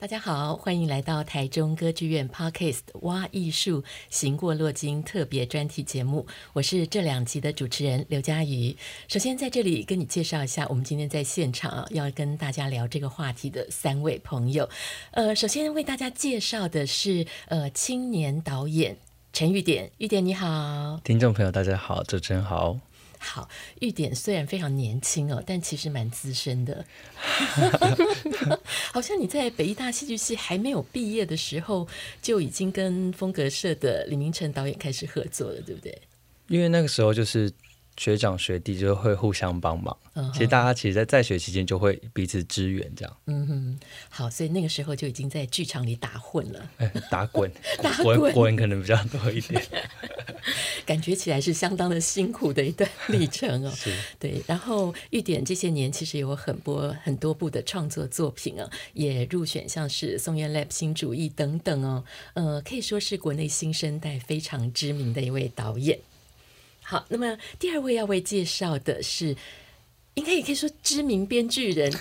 大家好，欢迎来到台中歌剧院 Podcast 挖艺术行过洛金特别专题节目。我是这两集的主持人刘佳瑜。首先在这里跟你介绍一下，我们今天在现场啊，要跟大家聊这个话题的三位朋友。呃，首先为大家介绍的是呃青年导演陈玉典，玉典你好，听众朋友大家好，主持人好。好，玉典虽然非常年轻哦，但其实蛮资深的。好像你在北艺大戏剧系还没有毕业的时候，就已经跟风格社的李明成导演开始合作了，对不对？因为那个时候就是。学长学弟就会互相帮忙。Uh -huh. 其实大家其实，在在学期间就会彼此支援，这样。嗯哼，好，所以那个时候就已经在剧场里打混了。哎、打滚，打滚，滚可能比较多一点。感觉起来是相当的辛苦的一段历程哦。是。对，然后玉典这些年其实有很多很多部的创作作品啊，也入选像是松原 Lab 新主义等等哦。呃，可以说是国内新生代非常知名的一位导演。好，那么第二位要为介绍的是，应该也可以说知名编剧人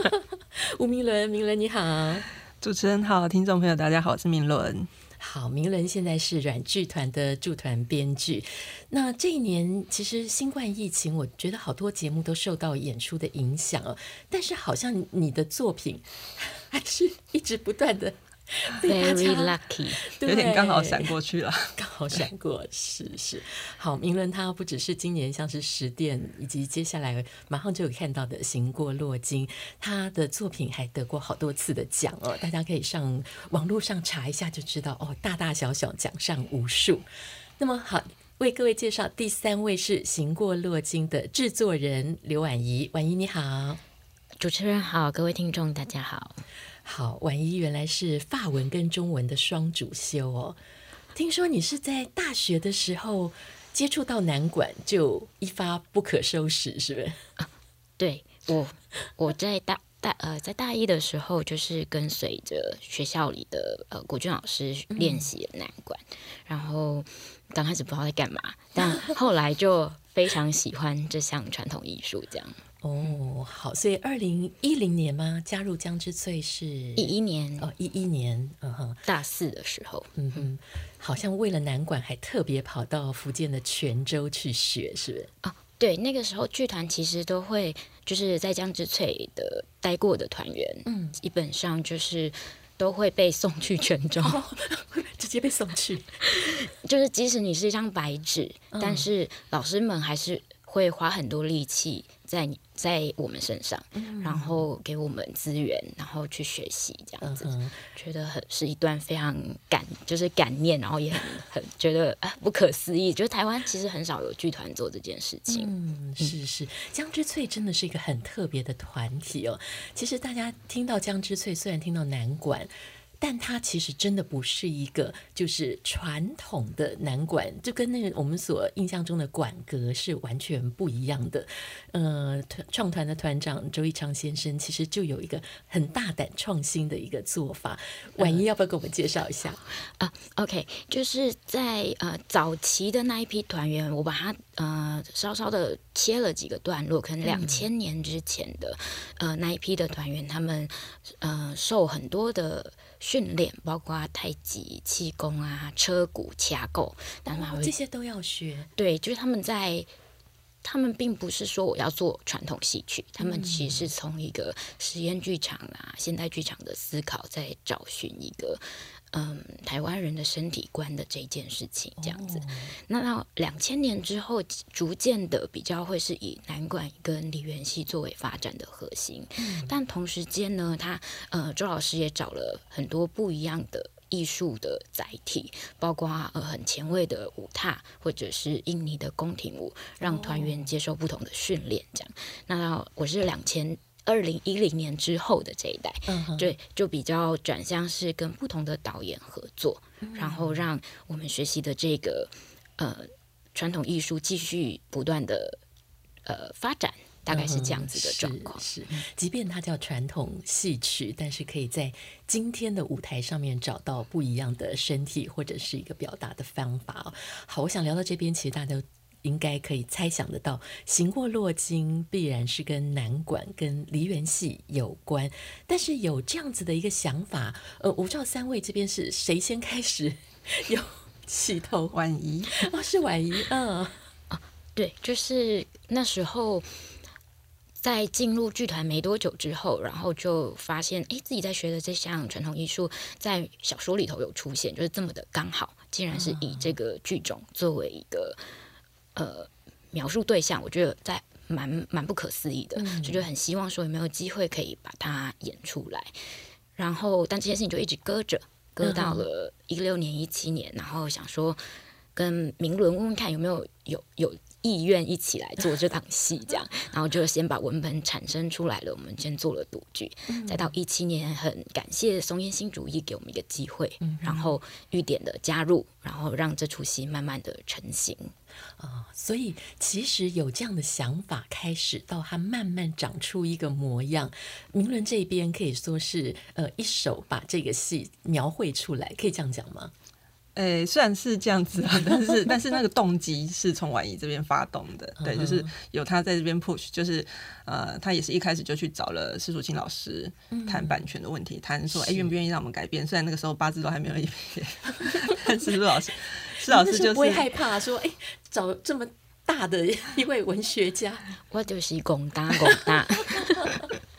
吴明伦。明伦你好，主持人好，听众朋友大家好，我是明伦。好，明伦现在是软剧团的驻团编剧。那这一年其实新冠疫情，我觉得好多节目都受到演出的影响哦，但是好像你的作品还是一直不断的。Very lucky，有点刚好闪过去了，刚好闪过，是是。好，明伦他不只是今年像是十殿，以及接下来马上就有看到的行过洛金，他的作品还得过好多次的奖哦，大家可以上网络上查一下就知道哦，大大小小奖上无数。那么好，为各位介绍第三位是行过洛金的制作人刘婉仪，婉仪你好，主持人好，各位听众大家好。好，婉仪原来是法文跟中文的双主修哦。听说你是在大学的时候接触到南管，就一发不可收拾，是不是？啊，对，我我在大大呃在大一的时候，就是跟随着学校里的呃国俊老师练习南管，嗯，然后刚开始不知道在干嘛，但后来就非常喜欢这项传统艺术，这样。哦，好，所以二零一零年吗？加入江之翠是一一年。哦，一一年，嗯哼，大四的时候，嗯哼，好像为了南管还特别跑到福建的泉州去学，是不是？啊，对，那个时候剧团其实都会就是在江之翠的待过的团员，嗯，基本上就是都会被送去泉州，哦，直接被送去，就是即使你是一张白纸，嗯，但是老师们还是会花很多力气在你。在我们身上，然后给我们资源，然后去学习这样子，嗯、觉得很是一段非常感，就是感念，然后也很很觉得啊不可思议，就是台湾其实很少有剧团做这件事情。嗯，是是，江之翠真的是一个很特别的团体哦。其实大家听到江之翠，虽然听到南管。但它其实真的不是一个就是传统的南管，就跟那个我们所印象中的管阁是完全不一样的。呃，团创团的团长周一昌先生其实就有一个很大胆创新的一个做法。婉仪要不要给我们介绍一下？啊、呃、，OK，就是在呃早期的那一批团员，我把它呃稍稍的切了几个段落，可能两千年之前的、嗯、呃那一批的团员，他们呃受很多的。训练包括太极、气功啊、车骨、掐构，但他们这些都要学。对，就是他们在，他们并不是说我要做传统戏曲，他们其实是从一个实验剧场啊、现代剧场的思考，在找寻一个。嗯，台湾人的身体观的这件事情，这样子。Oh. 那到两千年之后，逐渐的比较会是以南管跟梨园戏作为发展的核心。Mm. 但同时间呢，他呃周老师也找了很多不一样的艺术的载体，包括呃很前卫的舞踏，或者是印尼的宫廷舞，让团员接受不同的训练。这样。Oh. 那到我是两千。二零一零年之后的这一代，对、嗯，就比较转向是跟不同的导演合作，嗯、然后让我们学习的这个呃传统艺术继续不断的呃发展。大概是这样子的状况，嗯，是，是，即便它叫传统戏曲，但是可以在今天的舞台上面找到不一样的身体或者是一个表达的方法。好，我想聊到这边，其实大家都应该可以猜想得到，行过洛京必然是跟南管、跟梨园戏有关。但是有这样子的一个想法，呃，我不知道三位这边是谁先开始有起头？婉仪哦，是婉仪，嗯，啊，对，就是那时候。在进入剧团没多久之后，然后就发现，哎，自己在学的这项传统艺术，在小说里头有出现，就是这么的刚好，竟然是以这个剧种作为一个呃描述对象，我觉得在蛮蛮不可思议的，嗯、就觉得很希望说有没有机会可以把它演出来。然后，但这件事情就一直搁着，搁到了一六年、一七年，然后想说跟明伦问问看有没有有有。意愿一起来做这档戏，这样，然后就先把文本产生出来了。我们先做了读剧，再到一七年，很感谢松烟新主义给我们一个机会，然后玉典的加入，然后让这出戏慢慢的成型。啊，所以其实有这样的想法，开始到它慢慢长出一个模样。明伦这边可以说是呃一手把这个戏描绘出来，可以这样讲吗？诶，虽然是这样子啊，但是但是那个动机是从婉仪这边发动的，对，就是有他在这边 push，就是呃，他也是一开始就去找了施淑清老师谈版权的问题，谈说哎愿不愿意让我们改编，虽然那个时候八字都还没有一撇，但是施老师 施老师就是不会害怕说哎找这么大的一位文学家，我就是广大广大。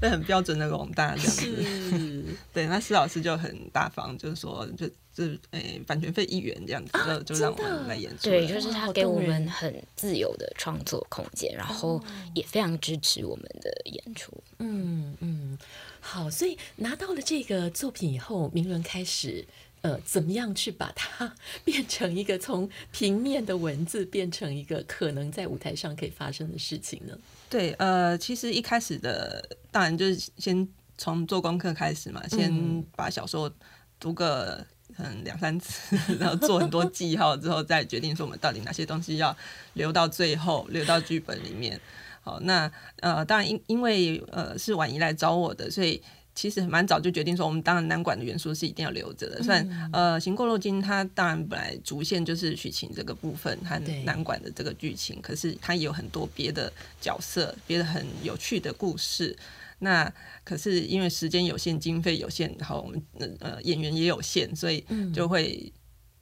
对，很标准的龙大这样子。对，那施老师就很大方，就是说，就就诶、欸，版权费一元这样子，啊、就就让我们来演出。对，就是他给我们很自由的创作空间，然后也非常支持我们的演出。嗯嗯，好，所以拿到了这个作品以后，明伦开始。呃，怎么样去把它变成一个从平面的文字变成一个可能在舞台上可以发生的事情呢？对，呃，其实一开始的当然就是先从做功课开始嘛，先把小说读个嗯两三次，然后做很多记号之后，再决定说我们到底哪些东西要留到最后，留到剧本里面。好，那呃，当然因因为呃是婉仪来找我的，所以。其实蛮早就决定说，我们当然南管的元素是一定要留着的。虽然、嗯、呃，行过路金它当然本来主线就是许晴这个部分和南管的这个剧情，可是它也有很多别的角色，别的很有趣的故事。那可是因为时间有限，经费有限，然后我们呃演员也有限，所以就会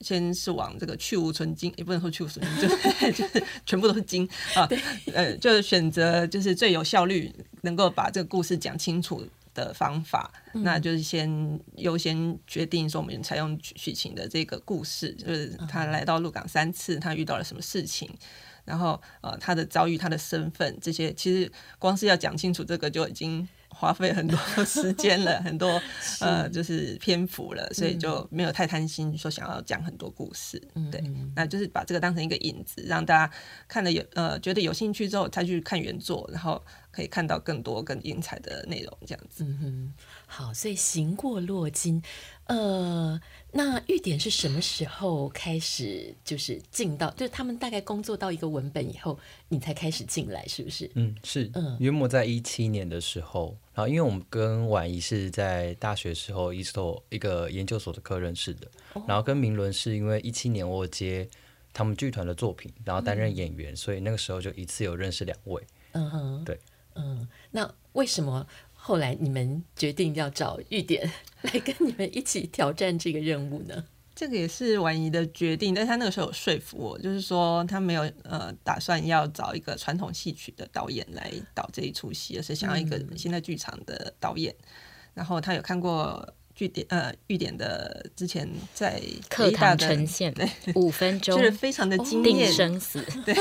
先是往这个去无存金，也不能说去无存金，就 是就是全部都是精啊，呃，就是选择就是最有效率，能够把这个故事讲清楚的方法，那就是先优先决定说，我们采用许晴的这个故事，就是他来到鹿港三次，他遇到了什么事情，然后呃，他的遭遇、他的身份这些，其实光是要讲清楚这个就已经花费很多时间了，很多呃，就是篇幅了，所以就没有太贪心说想要讲很多故事，对，那就是把这个当成一个引子，让大家看了有呃觉得有兴趣之后，再去看原作，然后。可以看到更多更精彩的内容，这样子。嗯哼，好，所以行过洛金，呃，那玉典是什么时候开始？就是进到，就是他们大概工作到一个文本以后，你才开始进来，是不是？嗯，是。嗯，约莫在一七年的时候，然后因为我们跟婉仪是在大学时候一所一个研究所的课认识的，哦、然后跟明伦是因为一七年我接他们剧团的作品，然后担任演员，嗯、所以那个时候就一次有认识两位。嗯哼，对。嗯，那为什么后来你们决定要找玉典 来跟你们一起挑战这个任务呢？这个也是婉仪的决定，但是他那个时候有说服我，就是说他没有呃打算要找一个传统戏曲的导演来导这一出戏，而是想要一个现代剧场的导演。嗯、然后他有看过。玉典呃，玉典的之前在课堂呈现，对五分钟 就是非常的惊艳，定生死，对，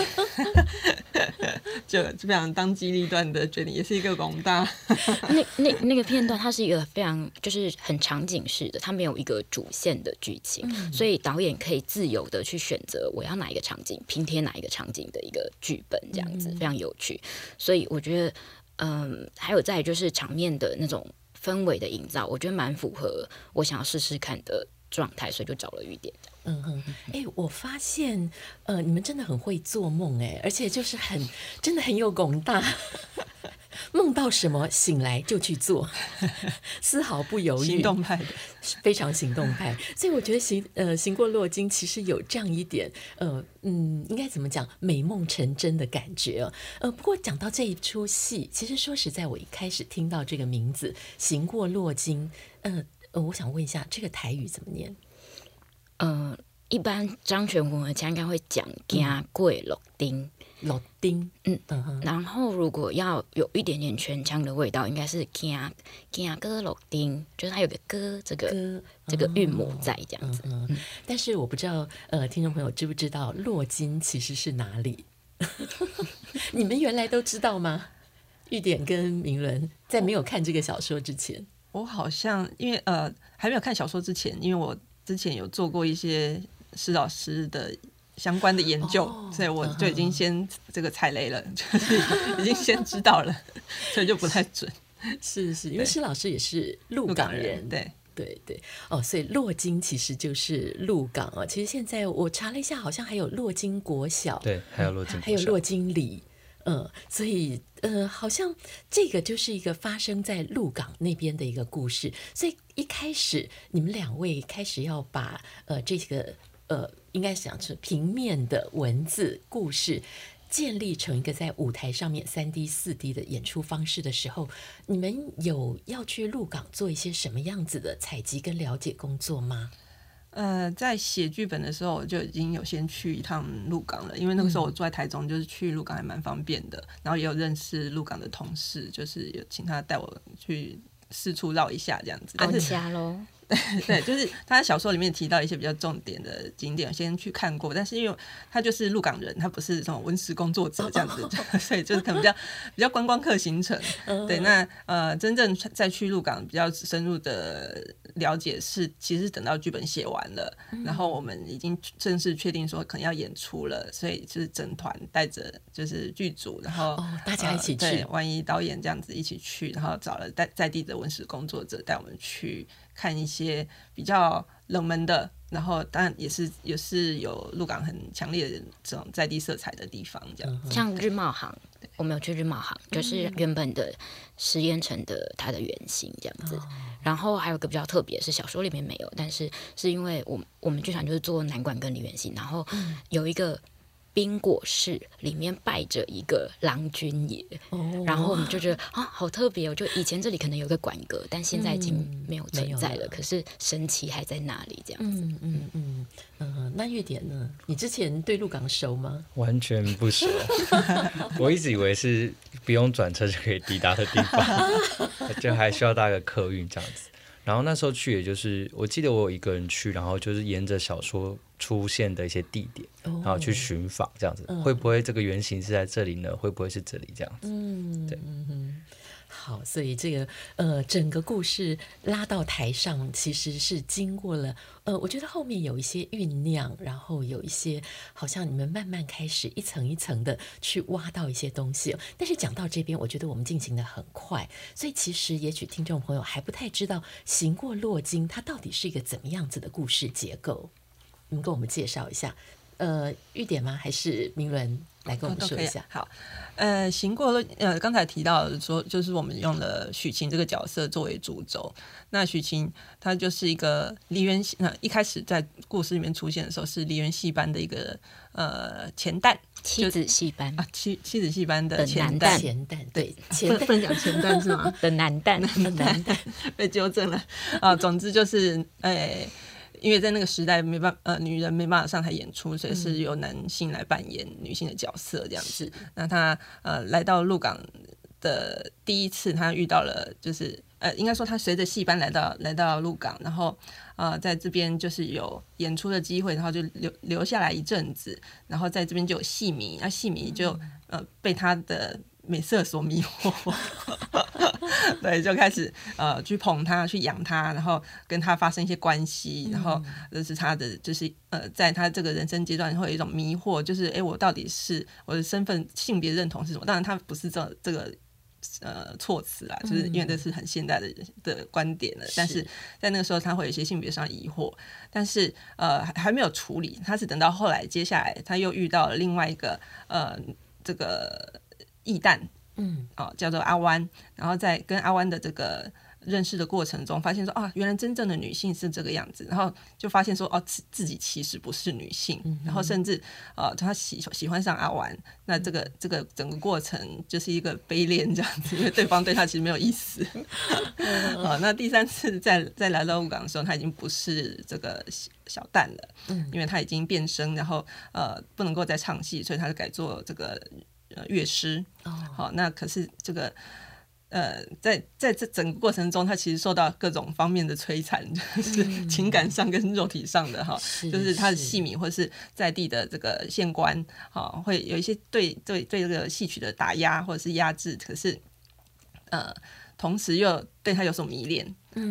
就非常当机立断的决定，也是一个广大。那那那个片段，它是一个非常就是很场景式的，它没有一个主线的剧情，嗯、所以导演可以自由的去选择我要哪一个场景，拼贴哪一个场景的一个剧本，这样子、嗯、非常有趣。所以我觉得，嗯，还有再就是场面的那种。氛围的营造，我觉得蛮符合我想要试试看的状态，所以就找了玉典。嗯哼，哎，我发现呃，你们真的很会做梦哎，而且就是很真的很有广大。梦到什么，醒来就去做，丝毫不犹豫，行动派的，非常行动派。所以我觉得行呃行过洛金其实有这样一点呃嗯，应该怎么讲，美梦成真的感觉哦。呃，不过讲到这一出戏，其实说实在，我一开始听到这个名字“行过洛金”，呃呃，我想问一下，这个台语怎么念？嗯、呃，一般漳泉混合腔应该会讲“行过洛丁”。老丁，嗯，然后如果要有一点点全腔的味道，应该是行行过洛丁，就是它有个哥这个歌这个韵母在这样子。嗯嗯、但是我不知道，呃，听众朋友知不知道洛金其实是哪里？你们原来都知道吗？玉典跟明伦在没有看这个小说之前，我好像因为呃还没有看小说之前，因为我之前有做过一些施老师的。相关的研究，哦、所以我就已经先这个踩雷了，嗯、就 是已经先知道了，所以就不太准。是是，因为施老师也是鹿港人，人对对对。哦，所以洛金其实就是鹿港啊。其实现在我查了一下，好像还有洛金国小，对，还有洛金，还有洛金里。嗯，所以呃，好像这个就是一个发生在鹿港那边的一个故事。所以一开始你们两位开始要把呃这几个。呃，应该想是平面的文字故事建立成一个在舞台上面三 D、四 D 的演出方式的时候，你们有要去鹿港做一些什么样子的采集跟了解工作吗？呃，在写剧本的时候，我就已经有先去一趟鹿港了，因为那个时候我住在台中，就是去鹿港还蛮方便的，嗯、然后也有认识鹿港的同事，就是有请他带我去四处绕一下这样子。但是 对，就是他在小说里面提到一些比较重点的景点，先去看过。但是因为他就是鹿港人，他不是这种文史工作者这样子，所以就是可能比较比较观光客行程。哦、对，那呃，真正再去鹿港比较深入的了解是，其实等到剧本写完了，嗯、然后我们已经正式确定说可能要演出了，所以就是整团带着就是剧组，然后、哦、大家一起去、呃。万一导演这样子一起去，然后找了在在地的文史工作者带我们去。看一些比较冷门的，然后当然也是也是有鹿港很强烈的这种在地色彩的地方，这样像日茂行，我们有去日茂行，就是原本的实验城的它的原型这样子。嗯、然后还有一个比较特别，是小说里面没有，但是是因为我我们剧团就是做南管跟梨园行，然后有一个。冰果室里面拜着一个郎君爷，哦、然后我们就觉得啊，好特别哦！就以前这里可能有个馆阁，但现在已经没有存在了。嗯、了可是神奇还在那里，这样子。嗯嗯嗯嗯。那玉典呢？你之前对鹿港熟吗？完全不熟，我一直以为是不用转车就可以抵达的地方，就还需要搭个客运这样子。然后那时候去，也就是我记得我有一个人去，然后就是沿着小说出现的一些地点，然后去寻访这样子，哦、会不会这个原型是在这里呢？会不会是这里这样子？嗯，对。嗯好，所以这个呃，整个故事拉到台上，其实是经过了呃，我觉得后面有一些酝酿，然后有一些好像你们慢慢开始一层一层的去挖到一些东西。但是讲到这边，我觉得我们进行的很快，所以其实也许听众朋友还不太知道《行过洛金》它到底是一个怎么样子的故事结构，你们跟我们介绍一下。呃，玉典吗？还是明伦来跟我们说一下？哦、好，呃，行过了，呃，刚才提到说，就是我们用了许晴这个角色作为主轴。那许晴她就是一个梨园戏，那一开始在故事里面出现的时候是梨园戏班的一个呃前旦，妻子戏班啊，妻妻子戏班的前旦，前旦对，前不能讲前旦是吗？的男旦，男旦 被纠正了啊。总之就是，哎、欸。因为在那个时代没办法，呃，女人没办法上台演出，所以是由男性来扮演女性的角色这样子。是那他呃来到鹿港的第一次，他遇到了就是呃，应该说他随着戏班来到来到鹿港，然后呃在这边就是有演出的机会，然后就留留下来一阵子，然后在这边就有戏迷，那戏迷就呃被他的。美色所迷惑，对，就开始呃去捧他，去养他，然后跟他发生一些关系，然后这是他的，就是呃，在他这个人生阶段会有一种迷惑，就是哎，我到底是我的身份、性别认同是什么？当然，他不是这这个呃措辞啦，就是因为这是很现代的的观点了。但是在那个时候，他会有一些性别上疑惑，但是呃还还没有处理，他是等到后来，接下来他又遇到了另外一个呃这个异诞，嗯，哦叫做阿弯，然后在跟阿弯的这个。认识的过程中，发现说啊，原来真正的女性是这个样子，然后就发现说哦，自自己其实不是女性，嗯、然后甚至呃，他喜喜欢上阿湾，那这个这个整个过程就是一个悲恋这样子，因为对方对他其实没有意思。啊，那第三次再再来到鹿港的时候，他已经不是这个小旦了，嗯，因为他已经变声，然后呃不能够再唱戏，所以他就改做这个呃乐师。哦，好，那可是这个。呃，在在这整个过程中，他其实受到各种方面的摧残，就是情感上跟肉体上的哈，嗯、就是他的戏迷或是在地的这个县官哈，会有一些对对对这个戏曲的打压或者是压制，可是呃，同时又对他有所迷恋，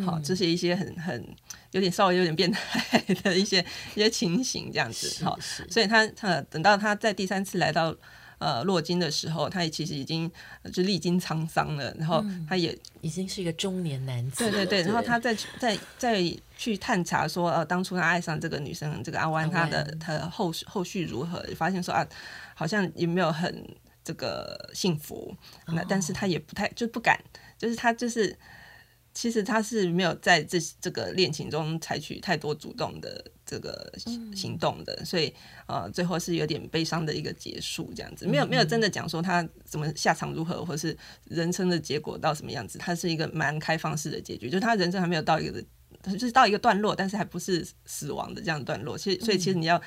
好、嗯，这是一些很很有点稍微有点变态的一些一些情形这样子哈，所以他他等到他在第三次来到。呃，落金的时候，他也其实已经就历经沧桑了，然后他也、嗯、已经是一个中年男子。对对对，然后他在在在去探查说，呃，当初他爱上这个女生，这个阿弯，他的他的后后续如何？发现说啊，好像也没有很这个幸福。那但是他也不太就不敢，就是他就是。其实他是没有在这这个恋情中采取太多主动的这个行动的，所以呃，最后是有点悲伤的一个结束，这样子，没有没有真的讲说他怎么下场如何，或是人生的结果到什么样子，他是一个蛮开放式的结局，就是他人生还没有到一个，就是到一个段落，但是还不是死亡的这样的段落，其实所以其实你要。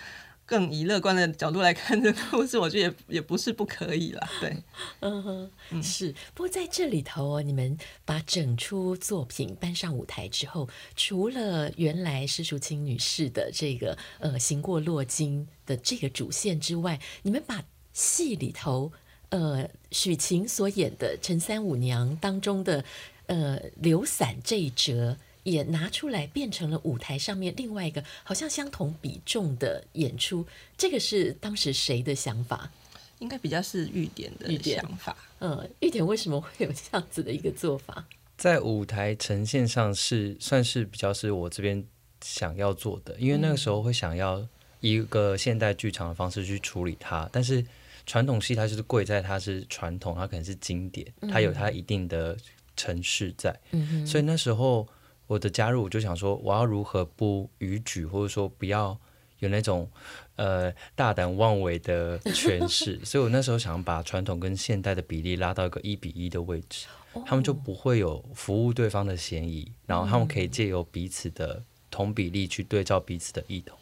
更以乐观的角度来看这个故事，我觉得也也不是不可以啦。对，嗯哼，是。不过在这里头哦，你们把整出作品搬上舞台之后，除了原来施淑清女士的这个呃行过洛金的这个主线之外，你们把戏里头呃许晴所演的陈三五娘当中的呃刘伞这一折。也拿出来变成了舞台上面另外一个好像相同比重的演出，这个是当时谁的想法？应该比较是玉典的想法。嗯，玉典为什么会有这样子的一个做法？在舞台呈现上是算是比较是我这边想要做的，因为那个时候会想要一个现代剧场的方式去处理它，但是传统戏它就是贵在它是传统，它可能是经典，它有它一定的程式在，嗯，所以那时候。我的加入，我就想说，我要如何不逾矩，或者说不要有那种呃大胆妄为的诠释。所以我那时候想把传统跟现代的比例拉到一个一比一的位置，他们就不会有服务对方的嫌疑，然后他们可以借由彼此的同比例去对照彼此的异同。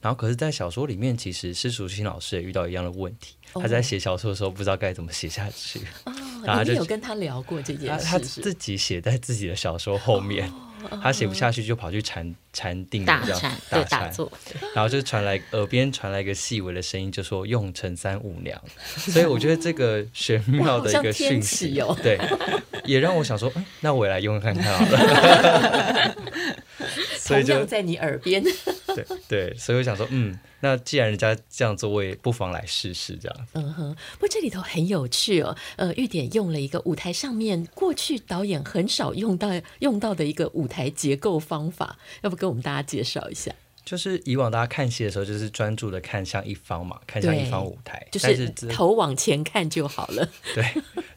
然后，可是，在小说里面，其实施淑清老师也遇到一样的问题，他在写小说的时候不知道该怎么写下去。然后他就有跟他聊过这件事，他自己写在自己的小说后面。他写不下去，就跑去禅禅定，这样大禅，然后就传来耳边传来一个细微的声音，就说用陈三五娘。所以我觉得这个玄妙的一个讯息，哦，对，也让我想说，嗯，那我也来用看看好了。所以就在你耳边。对对，所以我想说，嗯，那既然人家这样做，我也不妨来试试这样。嗯哼，不过这里头很有趣哦。呃，玉典用了一个舞台上面过去导演很少用到用到的一个舞台结构方法，要不跟我们大家介绍一下？就是以往大家看戏的时候，就是专注的看向一方嘛，看向一方舞台，就是头往前看就好了。对，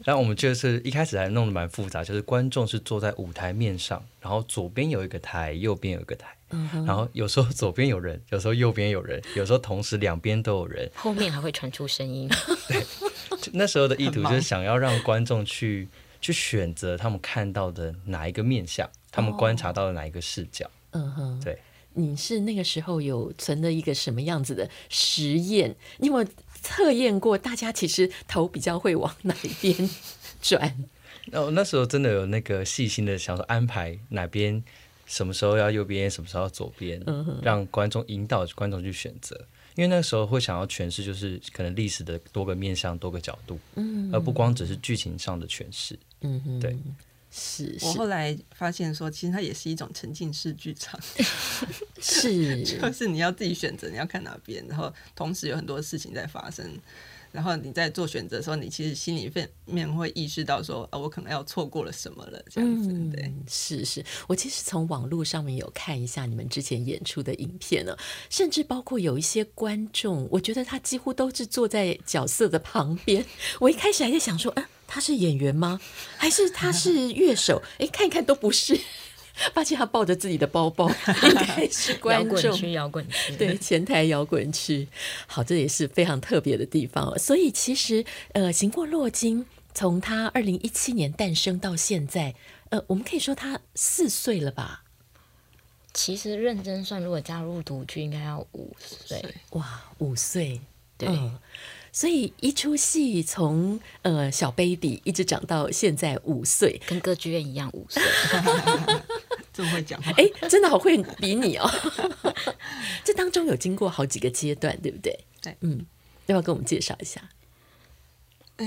然后我们就是一开始还弄得蛮复杂，就是观众是坐在舞台面上，然后左边有一个台，右边有一个台。嗯、然后有时候左边有人，有时候右边有人，有时候同时两边都有人，后面还会传出声音。对，那时候的意图 就是想要让观众去去选择他们看到的哪一个面相，他们观察到的哪一个视角。嗯哼，对。你是那个时候有存了一个什么样子的实验？你有没有测验过？大家其实头比较会往哪一边 转？哦，那时候真的有那个细心的想说安排哪边。什么时候要右边，什么时候要左边，让观众引导观众去选择。因为那个时候会想要诠释，就是可能历史的多个面向、多个角度，而不光只是剧情上的诠释。嗯哼，对，是。我后来发现说，其实它也是一种沉浸式剧场，是，就是你要自己选择你要看哪边，然后同时有很多事情在发生。然后你在做选择的时候，你其实心里面会意识到说，啊，我可能要错过了什么了，这样子。嗯、对，是是，我其实从网络上面有看一下你们之前演出的影片呢，甚至包括有一些观众，我觉得他几乎都是坐在角色的旁边。我一开始还在想说，嗯，他是演员吗？还是他是乐手？哎，看一看都不是。发现他抱着自己的包包，应该是观众。摇滚区，摇滚区，对，前台摇滚区。好，这也是非常特别的地方。所以其实，呃，行过洛金，从他二零一七年诞生到现在，呃，我们可以说他四岁了吧？其实认真算，如果加入独居，应该要五岁。哇，五岁，对。嗯所以一出戏从呃小 baby 一直长到现在五岁，跟歌剧院一样五岁，这么会讲话？哎，真的好会比你哦。这当中有经过好几个阶段，对不对？对，嗯，要不要跟我们介绍一下？呃，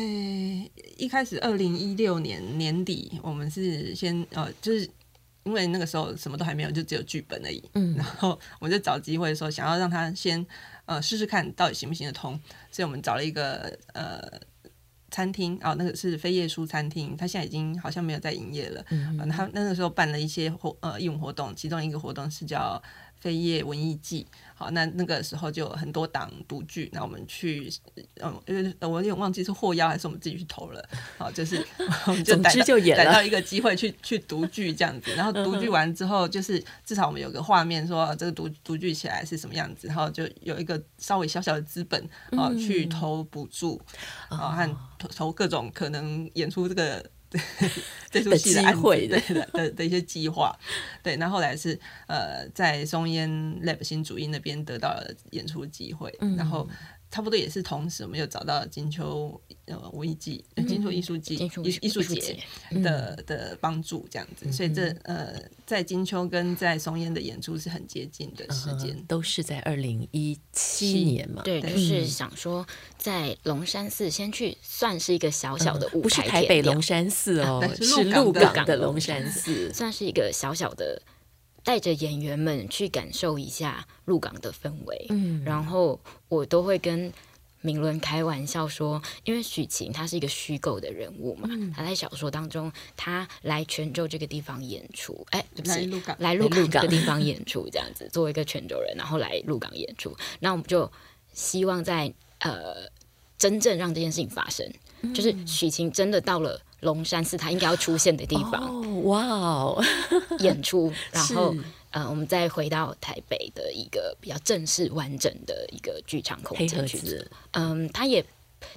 一开始二零一六年年底，我们是先呃，就是因为那个时候什么都还没有，就只有剧本而已。嗯，然后我们就找机会说，想要让他先。呃，试试看到底行不行得通，所以我们找了一个呃餐厅哦，那个是飞叶书餐厅，他现在已经好像没有在营业了。嗯，嗯，他那个时候办了一些活呃义务活动，其中一个活动是叫。飞叶文艺季，好，那那个时候就有很多档独剧，那我们去，嗯，因为我有点忘记是获邀还是我们自己去投了，好，就是我们就逮到逮到一个机会去去独剧这样子，然后独剧完之后，就是至少我们有个画面说这个独独剧起来是什么样子，然后就有一个稍微小小的资本啊去投补助。啊和投投各种可能演出这个。对，这出戏的机会的 的的，的一些计划，对，那后，后来是呃，在松烟 Lab 新主义那边得到了演出机会，嗯、然后。差不多也是同时，我们又找到金秋呃文艺季、金秋艺术季、艺艺术节的的帮助，这样子，嗯、所以这呃在金秋跟在松烟的演出是很接近的时间，嗯，都是在二零一七年嘛。对，就是想说在龙山寺先去算是一个小小的舞台，嗯，不是台北龙山寺哦，是鹿港的龙山寺，算是一个小小的。带着演员们去感受一下鹿港的氛围，嗯，然后我都会跟明伦开玩笑说，因为许晴她是一个虚构的人物嘛，嗯、他在小说当中她来泉州这个地方演出，哎，不是鹿港，来鹿港这个地方演出这样子，作为一个泉州人，然后来鹿港演出，那我们就希望在呃真正让这件事情发生，嗯、就是许晴真的到了。龙山寺，他应该要出现的地方。哇哦，演出，然后呃，我们再回到台北的一个比较正式完整的一个剧场空间去。嗯，他也，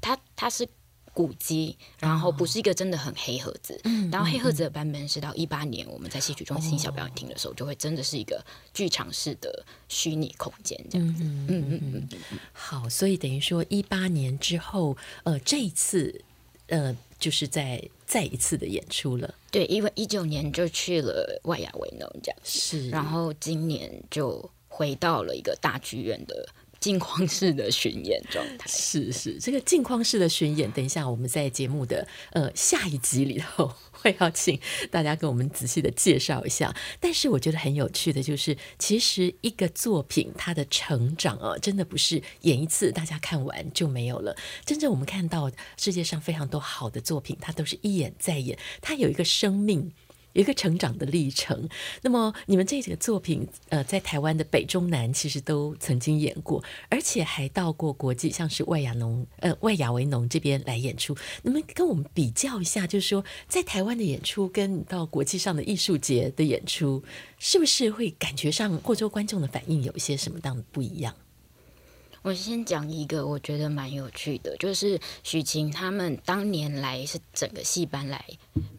他他是古迹，然后不是一个真的很黑盒子。嗯，然后黑盒子的版本是到一八年我们在戏曲中心小表演厅的时候，就会真的是一个剧场式的虚拟空间这样子。嗯嗯嗯嗯。好，所以等于说一八年之后，呃，这一次，呃。就是在再一次的演出了，对，因为一九年就去了外亚维农这样，是，然后今年就回到了一个大剧院的镜框式的巡演状态，是是，这个镜框式的巡演，等一下我们在节目的呃下一集里头。会要请大家跟我们仔细的介绍一下，但是我觉得很有趣的就是，其实一个作品它的成长啊，真的不是演一次大家看完就没有了。真正我们看到世界上非常多好的作品，它都是一演再演，它有一个生命。一个成长的历程。那么，你们这几个作品，呃，在台湾的北中南其实都曾经演过，而且还到过国际，像是外亚农，呃，外亚维农这边来演出。你们跟我们比较一下，就是说，在台湾的演出跟到国际上的艺术节的演出，是不是会感觉上，或者观众的反应有一些什么样的不一样？我先讲一个我觉得蛮有趣的，就是许晴他们当年来是整个戏班来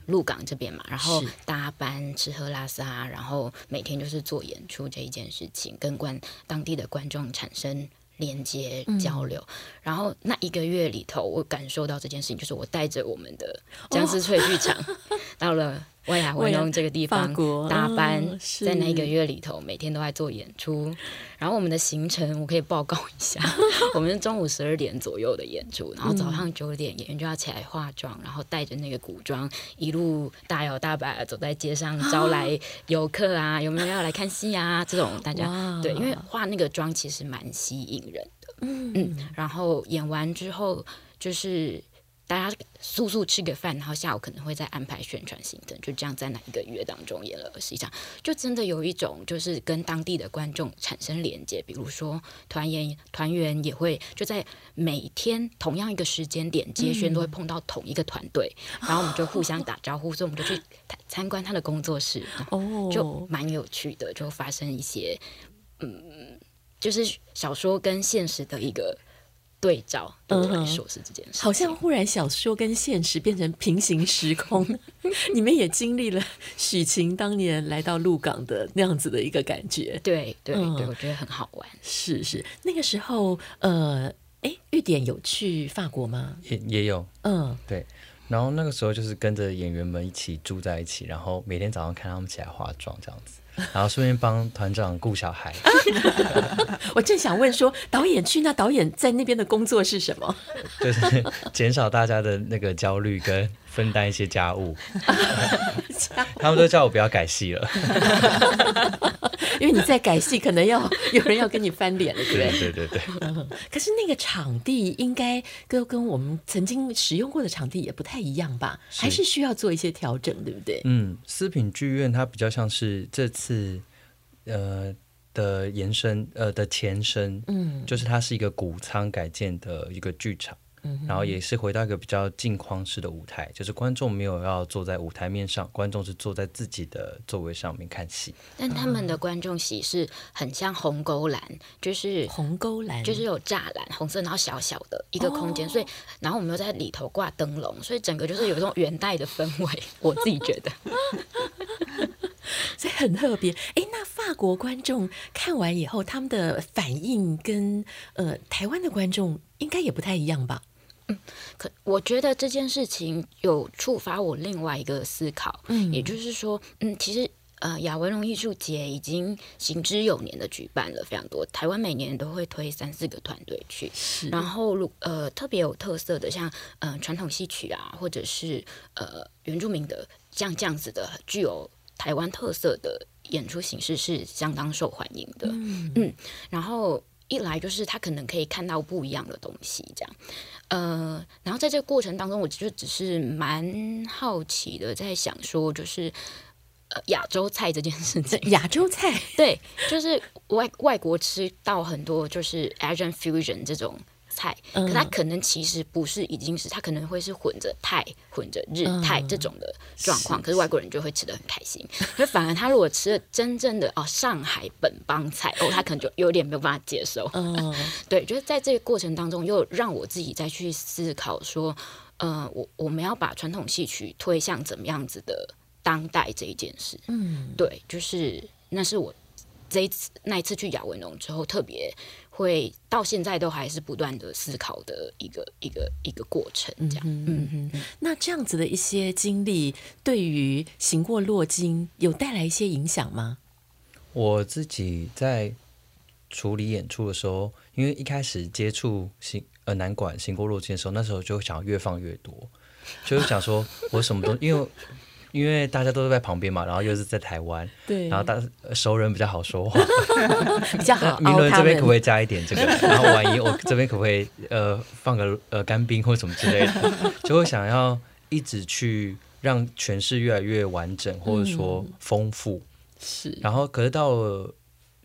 鹿港这边嘛，然后搭班吃喝拉撒，然后每天就是做演出这一件事情，跟观当地的观众产生连接交流。嗯、然后那一个月里头，我感受到这件事情，就是我带着我们的江之翠剧场、哦、到了。外亚维农这个地方搭班，哦、在那一个月里头，每天都在做演出。然后我们的行程我可以报告一下，我们是中午十二点左右的演出，然后早上九点演员就要起来化妆，然后带着那个古装，一路大摇大摆走在街上招来游客啊，有没有要来看戏啊？这种大家对，因为化那个妆其实蛮吸引人的。嗯，嗯，然后演完之后就是。大家速速吃个饭，然后下午可能会再安排宣传行程，就这样在那一个月当中演了二十一场，就真的有一种就是跟当地的观众产生连接。比如说团员团员也会就在每天同样一个时间点接宣，都会碰到同一个团队，嗯、然后我们就互相打招呼，哦、所以我们就去参观他的工作室，哦，就蛮有趣的，就发生一些嗯，就是小说跟现实的一个。对照对我来说是这件事，好像忽然小说跟现实变成平行时空。你们也经历了许晴当年来到鹿港的那样子的一个感觉，对对对，我觉得很好玩。是是，那个时候，呃，哎，玉典有去法国吗？也也有，嗯，对。然后那个时候就是跟着演员们一起住在一起，然后每天早上看他们起来化妆这样子。然后顺便帮团长顾小孩。我正想问说，导演去那导演在那边的工作是什么？就是减少大家的那个焦虑，跟分担一些家务。他们都叫我不要改戏了，因为你在改戏，可能要 有人要跟你翻脸了，对不对？对对对对。可是那个场地应该跟跟我们曾经使用过的场地也不太一样吧？还是需要做一些调整，对不对？嗯，思品剧院它比较像是这次。呃的延伸，呃的前身，嗯，就是它是一个谷仓改建的一个剧场，嗯，然后也是回到一个比较镜框式的舞台，就是观众没有要坐在舞台面上，观众是坐在自己的座位上面看戏。但他们的观众席是很像红勾栏，就是红勾栏，就是有栅栏，红色，然后小小的一个空间，哦，所以然后我们又在里头挂灯笼，所以整个就是有一种元代的氛围，我自己觉得。所以很特别，哎，那法国观众看完以后，他们的反应跟呃台湾的观众应该也不太一样吧？嗯，可我觉得这件事情有触发我另外一个思考，嗯，也就是说，嗯，其实呃亚文龙艺术节已经行之有年的举办了非常多，台湾每年都会推三四个团队去，然后如呃特别有特色的，像呃传统戏曲啊，或者是呃原住民的像这样子的具有。台湾特色的演出形式是相当受欢迎的，嗯，嗯，然后一来就是他可能可以看到不一样的东西，这样，呃，然后在这个过程当中，我就只是蛮好奇的，在想说，就是呃亚洲菜这件事情，亚洲菜，对，就是外外国吃到很多就是 Asian fusion 这种。菜，可它可能其实不是，已经是它可能会是混着泰、混着日泰这种的状况，可是外国人就会吃的很开心。所以反而他如果吃了真正的哦上海本帮菜哦，他可能就有点没有办法接受。嗯，对，就是在这个过程当中，又让我自己再去思考说，呃，我我们要把传统戏曲推向怎么样子的当代这一件事。嗯，对，就是那是我这一次那一次去雅文农之后特别。会到现在都还是不断的思考的一个一个一个过程，这样。嗯嗯，那这样子的一些经历，对于行过落金有带来一些影响吗？我自己在处理演出的时候，因为一开始接触行呃南管行过落金的时候，那时候就想要越放越多，就是想说我什么都因为。因为大家都在旁边嘛，然后又是在台湾，对，然后大熟人比较好说话，比较好。明伦这边可不可以加一点这个？然后万一我这边可不可以呃放个呃干冰或什么之类的？就会想要一直去让诠释越来越完整，或者说丰富。嗯、是，然后可是到了。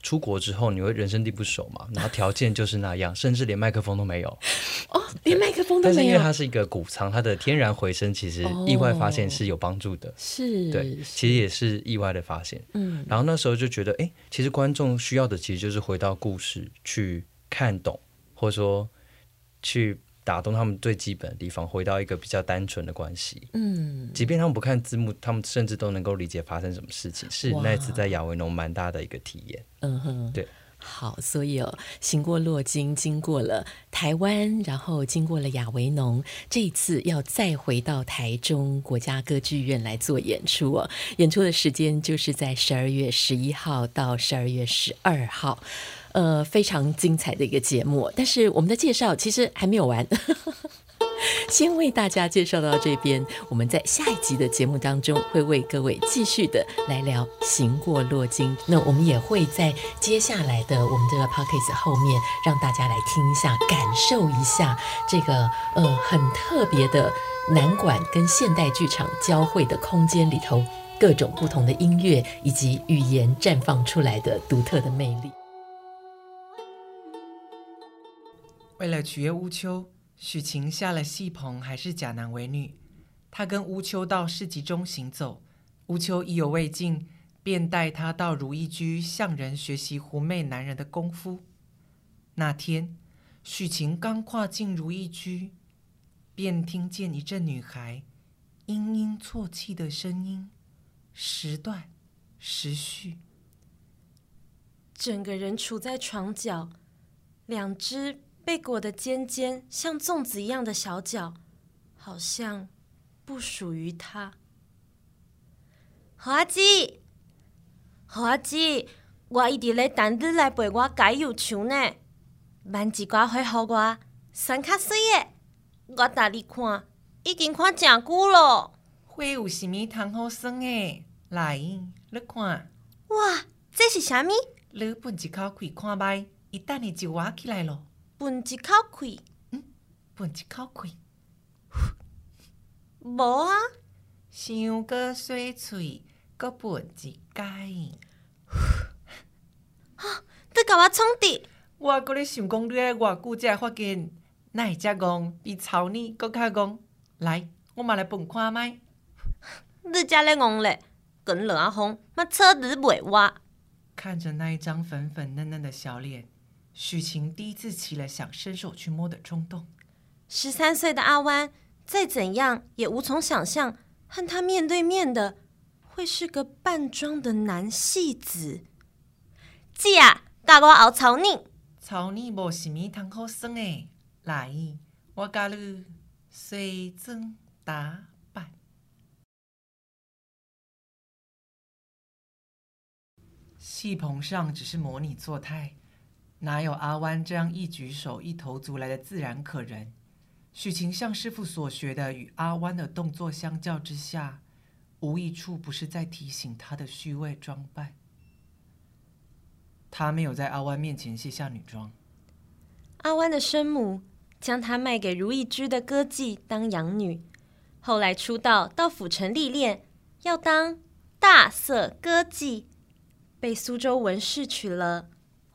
出国之后，你会人生地不熟嘛？然后条件就是那样，甚至连麦克风都没有。哦，连麦克风都没有。但是因为它是一个谷仓，它的天然回声其实意外发现是有帮助的。是、哦，对，其实也是意外的发现。嗯，然后那时候就觉得，哎，其实观众需要的其实就是回到故事去看懂，或者说去。打动他们最基本的地方，回到一个比较单纯的关系。嗯，即便他们不看字幕，他们甚至都能够理解发生什么事情。是那次在亚维农蛮大的一个体验。嗯哼，对。好，所以哦，行过洛金，经过了台湾，然后经过了亚维农，这一次要再回到台中国家歌剧院来做演出哦。演出的时间就是在十二月十一号到十二月十二号。呃，非常精彩的一个节目，但是我们的介绍其实还没有完。先为大家介绍到这边，我们在下一集的节目当中会为各位继续的来聊行过洛金。那我们也会在接下来的我们这个 podcast 后面让大家来听一下，感受一下这个呃很特别的南管跟现代剧场交汇的空间里头各种不同的音乐以及语言绽放出来的独特的魅力。为了取悦乌秋。许晴下了戏棚，还是假男伪女。他跟乌秋到市集中行走，乌秋意犹未尽，便带他到如意居向人学习狐媚男人的功夫。那天，许晴刚跨进如意居，便听见一阵女孩嘤嘤啜泣的声音，时断时续，整个人处在床角，两只。被裹得尖尖，像粽子一样的小脚，好像不属于他。花枝，花枝，我一直咧等你来陪我解忧愁呢。慢一挂会好我，酸卡水的。我带你看，已经看真久了。花有什么通好酸的？来，你看。哇，这是啥咪？你分一口气看觅，一等你就挖起来了。分一口气，嗯，分一口气，无啊，想个细嘴，个分一解。啊，你甲我创的？我阁咧想讲，你爱偌久才会发现，哪会遮戆，比草泥搁较戆。来，我嘛来分看觅。你遮咧戆咧，跟落阿风，嘛车子袂挖。看着那一张粉粉嫩嫩的小脸。许晴第一次起了想伸手去摸的冲动。十三岁的阿弯，再怎样也无从想象，和他面对面的会是个扮装的男戏子。姐啊，教我熬草泥。草泥无什么通好耍诶，来，我教你西装打扮。戏棚上只是模拟作态。哪有阿弯这样一举手一投足来的自然可人？许晴向师傅所学的与阿弯的动作相较之下，无一处不是在提醒他的虚伪装扮。他没有在阿弯面前卸下女装。阿弯的生母将他卖给如意居的歌妓当养女，后来出道到府城历练，要当大色歌妓，被苏州文士娶了。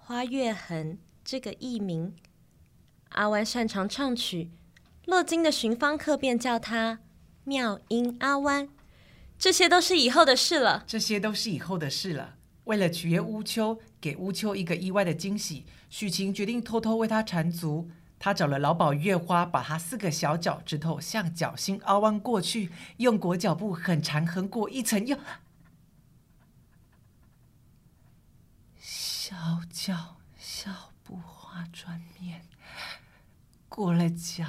花月痕这个艺名，阿弯擅长唱曲，洛津的寻芳客便叫他妙音阿弯。这些都是以后的事了。这些都是以后的事了。为了取悦乌秋，给乌秋一个意外的惊喜，许晴决定偷偷为他缠足。他找了老鸨月花，把他四个小脚趾头向脚心凹弯过去，用裹脚布很缠横过一层又。小脚小步花转面，过了脚，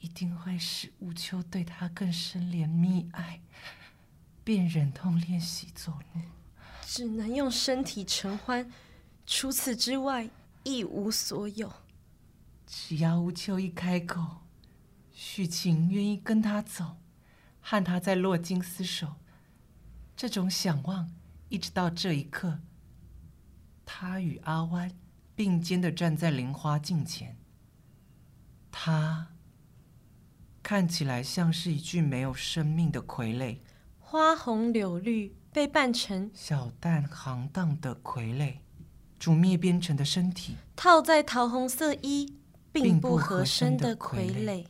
一定会使乌秋对他更深怜蜜爱，便忍痛练习走路，只能用身体承欢，除此之外一无所有。只要乌秋一开口，许晴愿意跟他走，和他在洛金厮守。这种想望，一直到这一刻。他与阿弯并肩的站在菱花镜前，他看起来像是一具没有生命的傀儡，花红柳绿被扮成小旦行当的傀儡，煮灭边城的身体。套在桃红色衣并不合身的傀儡。